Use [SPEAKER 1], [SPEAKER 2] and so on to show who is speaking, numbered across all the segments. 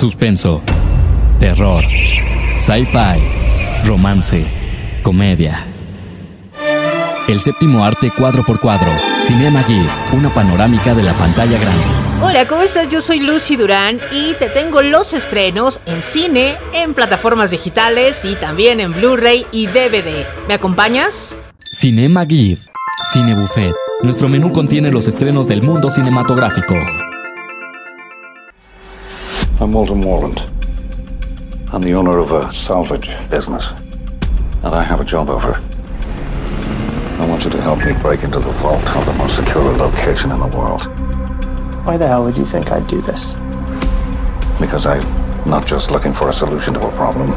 [SPEAKER 1] suspenso, terror, sci-fi, romance, comedia. El séptimo arte cuadro por cuadro, Cinema Gear, una panorámica de la pantalla grande.
[SPEAKER 2] Hola, ¿cómo estás? Yo soy Lucy Durán y te tengo los estrenos en cine, en plataformas digitales y también en Blu-ray y DVD. ¿Me acompañas?
[SPEAKER 1] Cinema GIF, Cine Buffet. Nuestro menú contiene los estrenos del mundo cinematográfico.
[SPEAKER 3] I'm Walter Morland. I'm the owner of a salvage business. And I have a job offer. I want you to help me break into the vault of the most secure location in the world.
[SPEAKER 4] Why the hell would you think I'd do this?
[SPEAKER 3] Because I'm not just looking for a solution to a problem.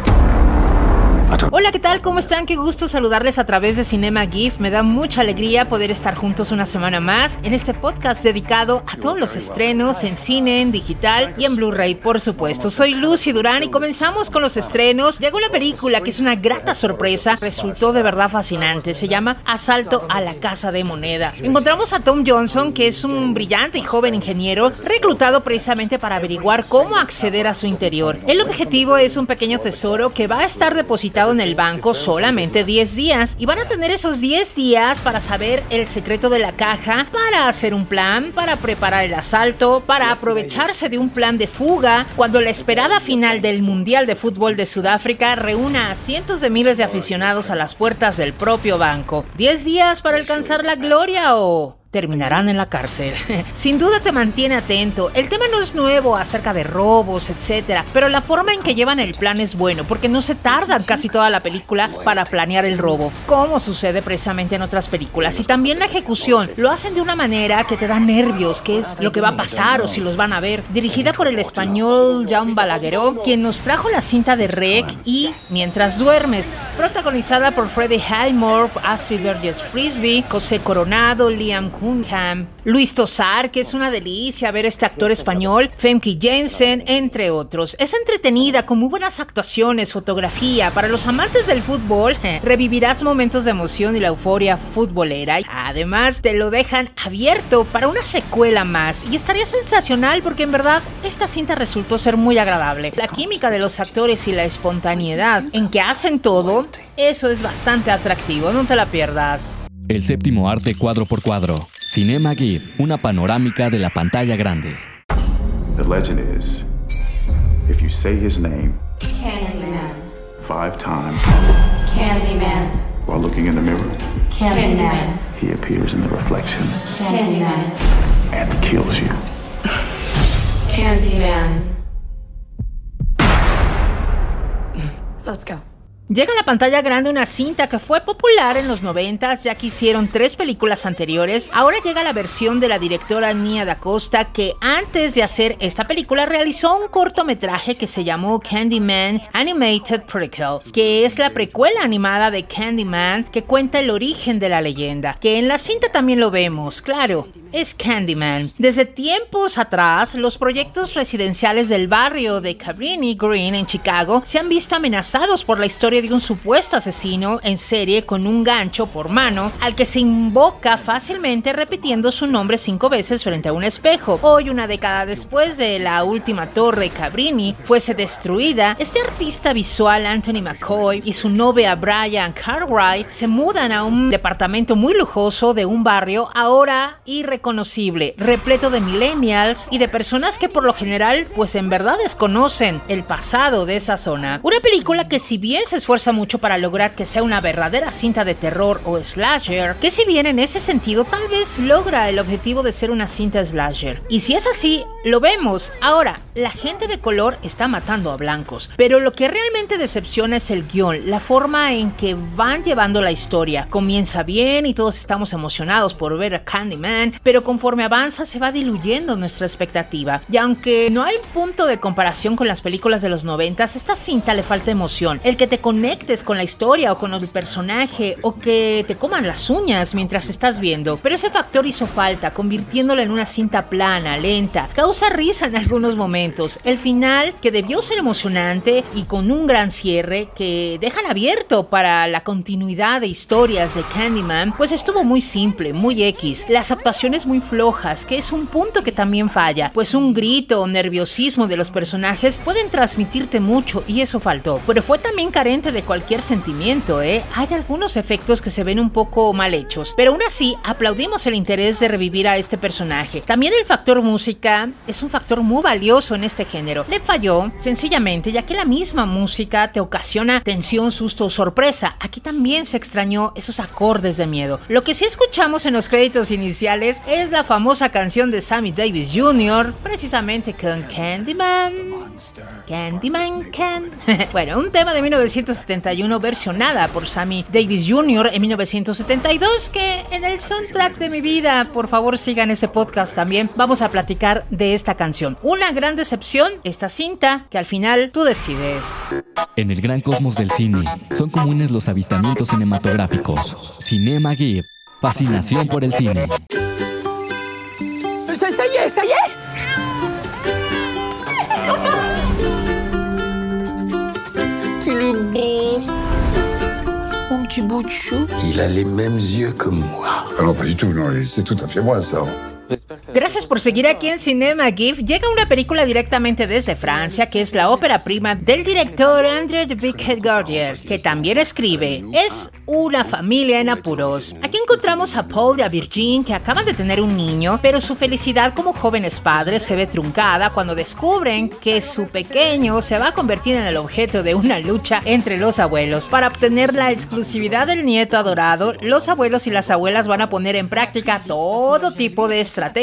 [SPEAKER 2] Hola, ¿qué tal? ¿Cómo están? Qué gusto saludarles a través de Cinema GIF. Me da mucha alegría poder estar juntos una semana más en este podcast dedicado a todos los estrenos en cine, en digital y en Blu-ray, por supuesto. Soy Lucy Durán y comenzamos con los estrenos. Llegó la película que es una grata sorpresa, resultó de verdad fascinante. Se llama Asalto a la Casa de Moneda. Encontramos a Tom Johnson, que es un brillante y joven ingeniero reclutado precisamente para averiguar cómo acceder a su interior. El objetivo es un pequeño tesoro que va a estar depositado en el banco solamente 10 días y van a tener esos 10 días para saber el secreto de la caja, para hacer un plan, para preparar el asalto, para aprovecharse de un plan de fuga, cuando la esperada final del Mundial de Fútbol de Sudáfrica reúna a cientos de miles de aficionados a las puertas del propio banco. ¿10 días para alcanzar la gloria o terminarán en la cárcel. Sin duda te mantiene atento. El tema no es nuevo acerca de robos, etc. Pero la forma en que llevan el plan es bueno, porque no se tardan casi toda la película para planear el robo, como sucede precisamente en otras películas. Y también la ejecución. Lo hacen de una manera que te da nervios, qué es lo que va a pasar o si los van a ver. Dirigida por el español John Balagueró, quien nos trajo la cinta de Rec y Mientras duermes, protagonizada por Freddie Highmore, Astrid Burgess Frisbee, José Coronado, Liam Luis Tosar, que es una delicia ver este actor español, Femke Jensen, entre otros. Es entretenida, con muy buenas actuaciones, fotografía. Para los amantes del fútbol, revivirás momentos de emoción y la euforia futbolera. Además, te lo dejan abierto para una secuela más. Y estaría sensacional porque en verdad esta cinta resultó ser muy agradable. La química de los actores y la espontaneidad en que hacen todo, eso es bastante atractivo. No te la pierdas.
[SPEAKER 1] El séptimo arte cuadro por cuadro. Cinema GIF, una panorámica de la pantalla grande.
[SPEAKER 5] The legend is, if you say his name
[SPEAKER 6] Candyman.
[SPEAKER 5] five times
[SPEAKER 6] Candyman.
[SPEAKER 5] while looking in the mirror,
[SPEAKER 6] Candyman.
[SPEAKER 5] he appears in the reflection
[SPEAKER 6] Candyman.
[SPEAKER 5] and kills you.
[SPEAKER 6] Candyman. Let's go.
[SPEAKER 2] Llega a la pantalla grande una cinta que fue popular en los 90 ya que hicieron tres películas anteriores. Ahora llega la versión de la directora Nia Da Costa que antes de hacer esta película realizó un cortometraje que se llamó Candyman Animated Prequel, que es la precuela animada de Candyman que cuenta el origen de la leyenda, que en la cinta también lo vemos, claro, es Candyman. Desde tiempos atrás, los proyectos residenciales del barrio de Cabrini Green en Chicago se han visto amenazados por la historia de un supuesto asesino en serie con un gancho por mano al que se invoca fácilmente repitiendo su nombre cinco veces frente a un espejo. Hoy, una década después de la última torre Cabrini fuese destruida, este artista visual Anthony McCoy y su novia Brian Cartwright se mudan a un departamento muy lujoso de un barrio ahora irreconocible, repleto de millennials y de personas que por lo general pues en verdad desconocen el pasado de esa zona. Una película que si bien se esfuerza mucho para lograr que sea una verdadera cinta de terror o slasher, que si bien en ese sentido tal vez logra el objetivo de ser una cinta slasher. Y si es así, lo vemos. Ahora, la gente de color está matando a blancos, pero lo que realmente decepciona es el guion, la forma en que van llevando la historia. Comienza bien y todos estamos emocionados por ver a Candyman, pero conforme avanza se va diluyendo nuestra expectativa. Y aunque no hay punto de comparación con las películas de los 90, esta cinta le falta emoción. El que te conectes con la historia o con el personaje o que te coman las uñas mientras estás viendo. Pero ese factor hizo falta, convirtiéndola en una cinta plana, lenta. Causa risa en algunos momentos. El final, que debió ser emocionante y con un gran cierre que dejan abierto para la continuidad de historias de Candyman, pues estuvo muy simple, muy X. Las actuaciones muy flojas, que es un punto que también falla, pues un grito o nerviosismo de los personajes pueden transmitirte mucho y eso faltó. Pero fue también carente de cualquier sentimiento, ¿eh? Hay algunos efectos que se ven un poco mal hechos, pero aún así aplaudimos el interés de revivir a este personaje. También el factor música es un factor muy valioso en este género. Le falló sencillamente ya que la misma música te ocasiona tensión, susto o sorpresa. Aquí también se extrañó esos acordes de miedo. Lo que sí escuchamos en los créditos iniciales es la famosa canción de Sammy Davis Jr., precisamente con Candyman. Candyman Can. bueno, un tema de 1971 versionada por Sammy Davis Jr. en 1972 que en el soundtrack de mi vida, por favor sigan ese podcast también, vamos a platicar de esta canción. Una gran decepción, esta cinta que al final tú decides.
[SPEAKER 1] En el gran cosmos del cine, son comunes los avistamientos cinematográficos. Cinema Gear, fascinación por el cine.
[SPEAKER 7] Ça, ça y petit bout de chou
[SPEAKER 8] Il a les mêmes yeux que moi.
[SPEAKER 9] Ah non, pas du tout, non, c'est tout à fait moi, ça.
[SPEAKER 2] Gracias por seguir aquí en Cinema GIF. Llega una película directamente desde Francia, que es la ópera prima del director André de Bighead Gordier, que también escribe. Es una familia en apuros. Aquí encontramos a Paul y a Virgin, que acaban de tener un niño, pero su felicidad como jóvenes padres se ve truncada cuando descubren que su pequeño se va a convertir en el objeto de una lucha entre los abuelos. Para obtener la exclusividad del nieto adorado, los abuelos y las abuelas van a poner en práctica todo tipo de estrategias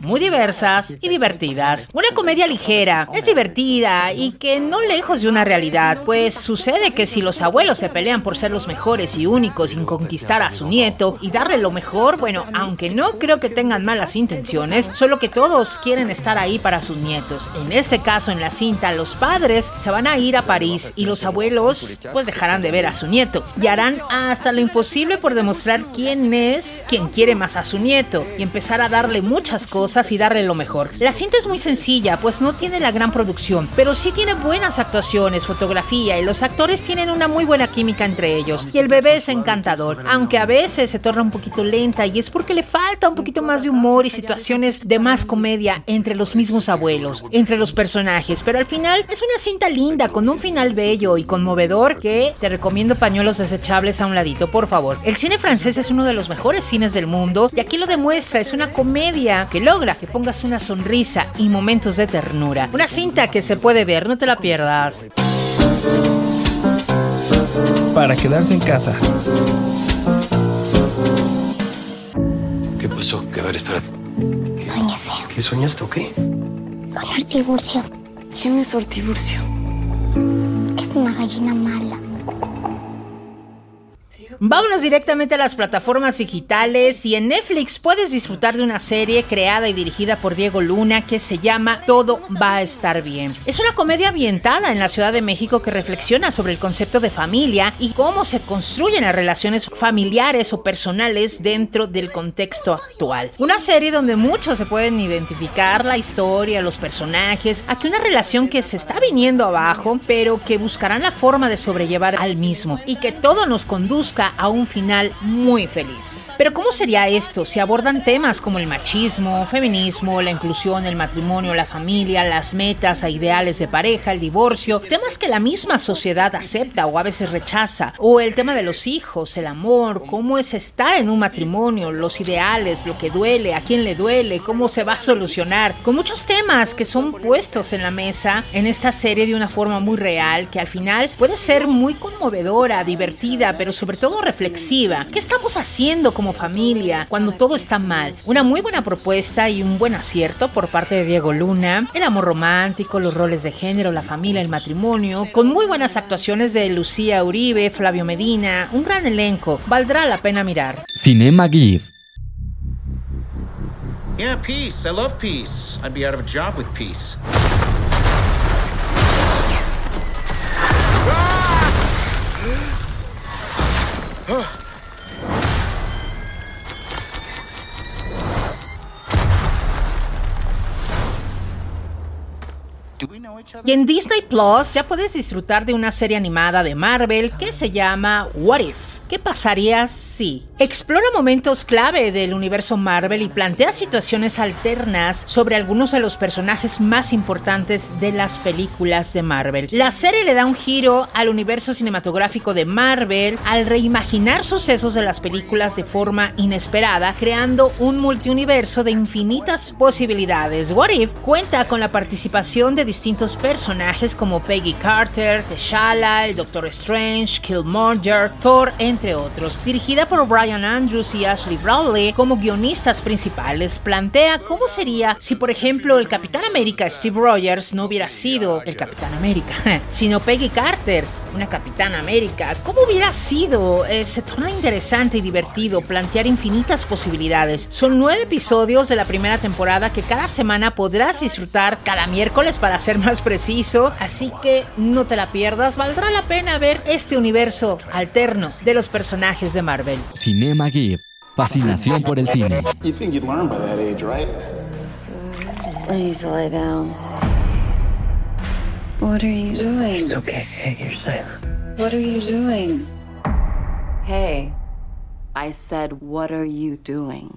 [SPEAKER 2] muy diversas y divertidas. Una comedia ligera, es divertida y que no lejos de una realidad, pues sucede que si los abuelos se pelean por ser los mejores y únicos en conquistar a su nieto y darle lo mejor, bueno, aunque no creo que tengan malas intenciones, solo que todos quieren estar ahí para sus nietos. En este caso, en la cinta, los padres se van a ir a París y los abuelos pues dejarán de ver a su nieto y harán hasta lo imposible por demostrar quién es quien quiere más a su nieto y empezar a darle muchas cosas y darle lo mejor. La cinta es muy sencilla, pues no tiene la gran producción, pero sí tiene buenas actuaciones, fotografía y los actores tienen una muy buena química entre ellos. Y el bebé es encantador, aunque a veces se torna un poquito lenta y es porque le falta un poquito más de humor y situaciones de más comedia entre los mismos abuelos, entre los personajes, pero al final es una cinta linda con un final bello y conmovedor que te recomiendo pañuelos desechables a un ladito, por favor. El cine francés es uno de los mejores cines del mundo y aquí lo demuestra, es una comedia que logra que pongas una sonrisa y momentos de ternura. Una cinta que se puede ver, no te la pierdas.
[SPEAKER 10] Para quedarse en casa.
[SPEAKER 11] ¿Qué pasó? Que a ver, espérate.
[SPEAKER 6] Soñé feo.
[SPEAKER 11] ¿Qué soñaste o qué?
[SPEAKER 6] Con Ortiburcio.
[SPEAKER 7] ¿Quién es Ortiburcio?
[SPEAKER 6] Es una gallina mala.
[SPEAKER 2] Vámonos directamente a las plataformas digitales y en Netflix puedes disfrutar de una serie creada y dirigida por Diego Luna que se llama Todo va a estar bien. Es una comedia ambientada en la Ciudad de México que reflexiona sobre el concepto de familia y cómo se construyen las relaciones familiares o personales dentro del contexto actual. Una serie donde muchos se pueden identificar la historia, los personajes, aquí una relación que se está viniendo abajo, pero que buscarán la forma de sobrellevar al mismo y que todo nos conduzca a un final muy feliz. Pero ¿cómo sería esto si abordan temas como el machismo, feminismo, la inclusión, el matrimonio, la familia, las metas a ideales de pareja, el divorcio, temas que la misma sociedad acepta o a veces rechaza, o el tema de los hijos, el amor, cómo es estar en un matrimonio, los ideales, lo que duele, a quién le duele, cómo se va a solucionar, con muchos temas que son puestos en la mesa en esta serie de una forma muy real que al final puede ser muy conmovedora, divertida, pero sobre todo reflexiva. ¿Qué estamos haciendo como familia cuando todo está mal? Una muy buena propuesta y un buen acierto por parte de Diego Luna. El amor romántico, los roles de género, la familia, el matrimonio, con muy buenas actuaciones de Lucía Uribe, Flavio Medina, un gran elenco. Valdrá la pena mirar.
[SPEAKER 1] Cinema GIF.
[SPEAKER 12] Yeah, peace. I love peace. I'd be out of a job with peace.
[SPEAKER 2] Y en Disney Plus ya puedes disfrutar de una serie animada de Marvel que se llama What If. ¿Qué pasaría si? Explora momentos clave del universo Marvel y plantea situaciones alternas sobre algunos de los personajes más importantes de las películas de Marvel. La serie le da un giro al universo cinematográfico de Marvel al reimaginar sucesos de las películas de forma inesperada, creando un multiuniverso de infinitas posibilidades. What If cuenta con la participación de distintos personajes como Peggy Carter, T'Challa, el Doctor Strange, Killmonger, Thor, entre entre otros. Dirigida por Brian Andrews y Ashley Bradley como guionistas principales, plantea cómo sería si, por ejemplo, el Capitán América Steve Rogers no hubiera sido el Capitán América, sino Peggy Carter, una Capitán América. ¿Cómo hubiera sido? Eh, se torna interesante y divertido plantear infinitas posibilidades. Son nueve episodios de la primera temporada que cada semana podrás disfrutar cada miércoles para ser más preciso, así que no te la pierdas, valdrá la pena ver este universo alterno de los personajes de Marvel.
[SPEAKER 1] Cinema Gear. Fascinación por el cine.
[SPEAKER 13] What are you doing?
[SPEAKER 11] It's okay. Hey, you're silent.
[SPEAKER 13] What are you doing? Hey, I said, what are you doing?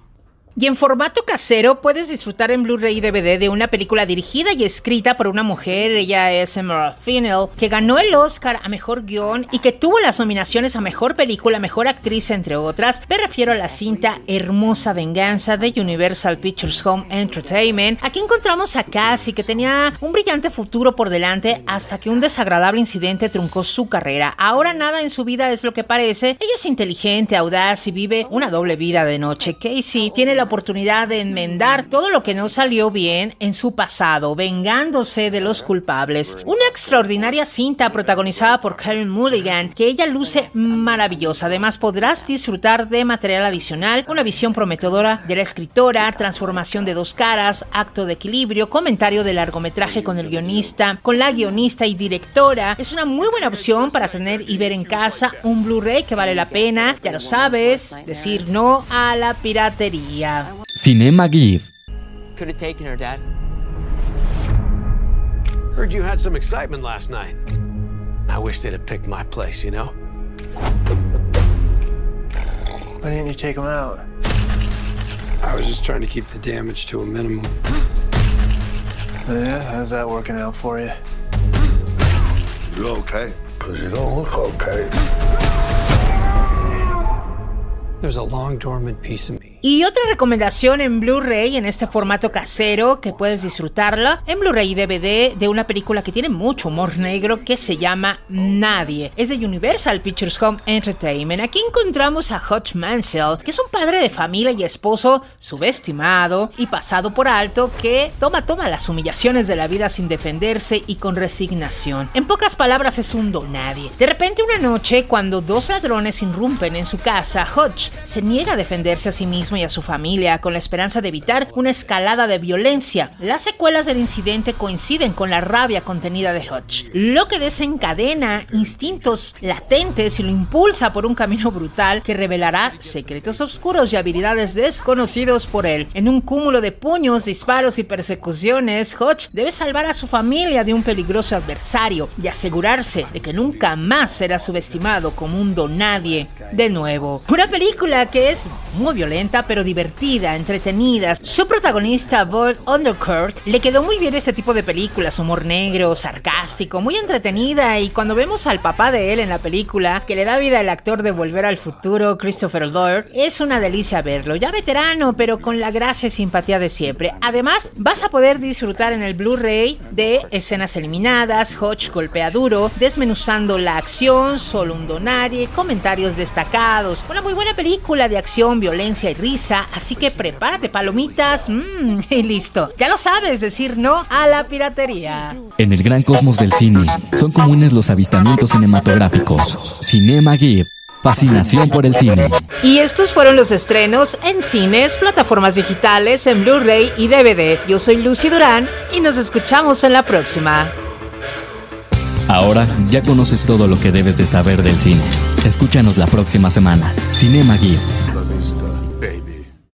[SPEAKER 2] Y en formato casero puedes disfrutar en Blu-ray DVD de una película dirigida y escrita por una mujer, ella es Emerald Fennell, que ganó el Oscar a Mejor Guión y que tuvo las nominaciones a Mejor Película, Mejor Actriz, entre otras. Me refiero a la cinta Hermosa Venganza de Universal Pictures Home Entertainment. Aquí encontramos a Cassie, que tenía un brillante futuro por delante hasta que un desagradable incidente truncó su carrera. Ahora nada en su vida es lo que parece. Ella es inteligente, audaz y vive una doble vida de noche. Casey tiene la oportunidad de enmendar todo lo que no salió bien en su pasado, vengándose de los culpables. Una extraordinaria cinta protagonizada por Karen Mulligan, que ella luce maravillosa. Además, podrás disfrutar de material adicional, una visión prometedora de la escritora, transformación de dos caras, acto de equilibrio, comentario de largometraje con el guionista, con la guionista y directora. Es una muy buena opción para tener y ver en casa un Blu-ray que vale la pena, ya lo sabes, decir no a la piratería.
[SPEAKER 1] Cinema GIF.
[SPEAKER 14] Could have taken her, Dad.
[SPEAKER 15] Heard you had some excitement last night. I wish they'd have picked my place, you know?
[SPEAKER 4] Why didn't you take him out?
[SPEAKER 11] I was just trying to keep the damage to a minimum.
[SPEAKER 4] Yeah, how's that working out for you?
[SPEAKER 9] You okay? Because you don't look okay.
[SPEAKER 11] There's a long dormant piece of me.
[SPEAKER 2] Y otra recomendación en Blu-ray en este formato casero que puedes disfrutarla en Blu-ray y DVD de una película que tiene mucho humor negro que se llama Nadie. Es de Universal Pictures Home Entertainment. Aquí encontramos a Hutch Mansell, que es un padre de familia y esposo subestimado y pasado por alto que toma todas las humillaciones de la vida sin defenderse y con resignación. En pocas palabras es un donadie. De repente una noche, cuando dos ladrones irrumpen en su casa, Hutch se niega a defenderse a sí mismo y a su familia con la esperanza de evitar una escalada de violencia. Las secuelas del incidente coinciden con la rabia contenida de Hutch, lo que desencadena instintos latentes y lo impulsa por un camino brutal que revelará secretos oscuros y habilidades desconocidos por él. En un cúmulo de puños, disparos y persecuciones, Hutch debe salvar a su familia de un peligroso adversario y asegurarse de que nunca más será subestimado como un donadie de nuevo. Una película que es muy violenta pero divertida, entretenida. Su protagonista, Boyd Underkirk, le quedó muy bien este tipo de películas, humor negro, sarcástico, muy entretenida y cuando vemos al papá de él en la película, que le da vida al actor de Volver al Futuro, Christopher Lloyd, es una delicia verlo, ya veterano pero con la gracia y simpatía de siempre. Además, vas a poder disfrutar en el Blu-ray de escenas eliminadas, Hodge golpea duro, desmenuzando la acción, solo un donarie, comentarios destacados, una muy buena película de acción, violencia y risa, así que prepárate palomitas mmm, y listo. Ya lo sabes, decir no a la piratería.
[SPEAKER 1] En el gran cosmos del cine, son comunes los avistamientos cinematográficos. Cinema Gear. Fascinación por el cine.
[SPEAKER 2] Y estos fueron los estrenos en cines, plataformas digitales, en Blu-ray y DVD. Yo soy Lucy Durán y nos escuchamos en la próxima.
[SPEAKER 1] Ahora ya conoces todo lo que debes de saber del cine. Escúchanos la próxima semana. Cinema Gear.